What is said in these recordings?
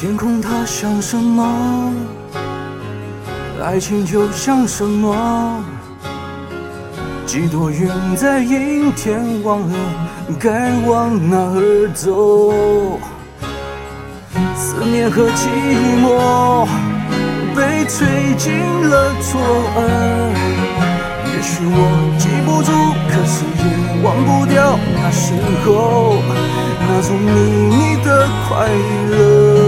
天空它像什么？爱情就像什么？几朵云在阴天，忘了该往哪儿走。思念和寂寞被吹进了左耳。也许我记不住，可是也忘不掉那时候那种秘密的快乐。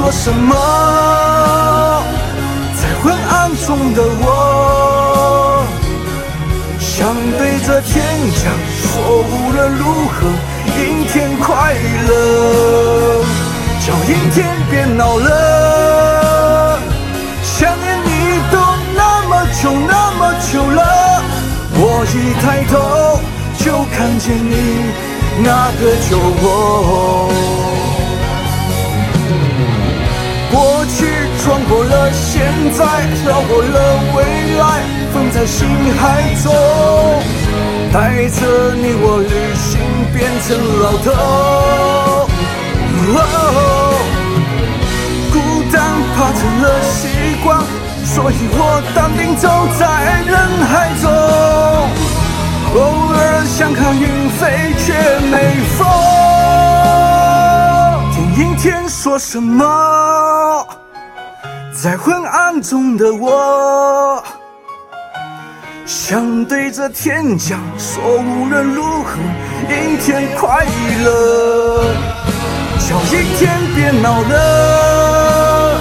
说什么？在昏暗中的我，想对着天讲说，无论如何，阴天快乐。叫阴天别闹了，想念你都那么久那么久了。我一抬头就看见你那个酒窝。过去穿过了，现在绕过了未来，放在心海中，带着你我旅行变成老头。哦孤单怕成了习惯，所以我淡定走在人海中，偶尔想看云飞却没风。听阴天说什么？在昏暗中的我，想对着天讲说，无论如何，阴天快乐。叫阴天别闹了，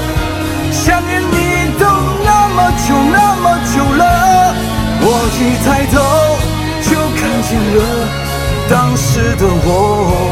想念你都那么久那么久了。我一抬头就看见了当时的我。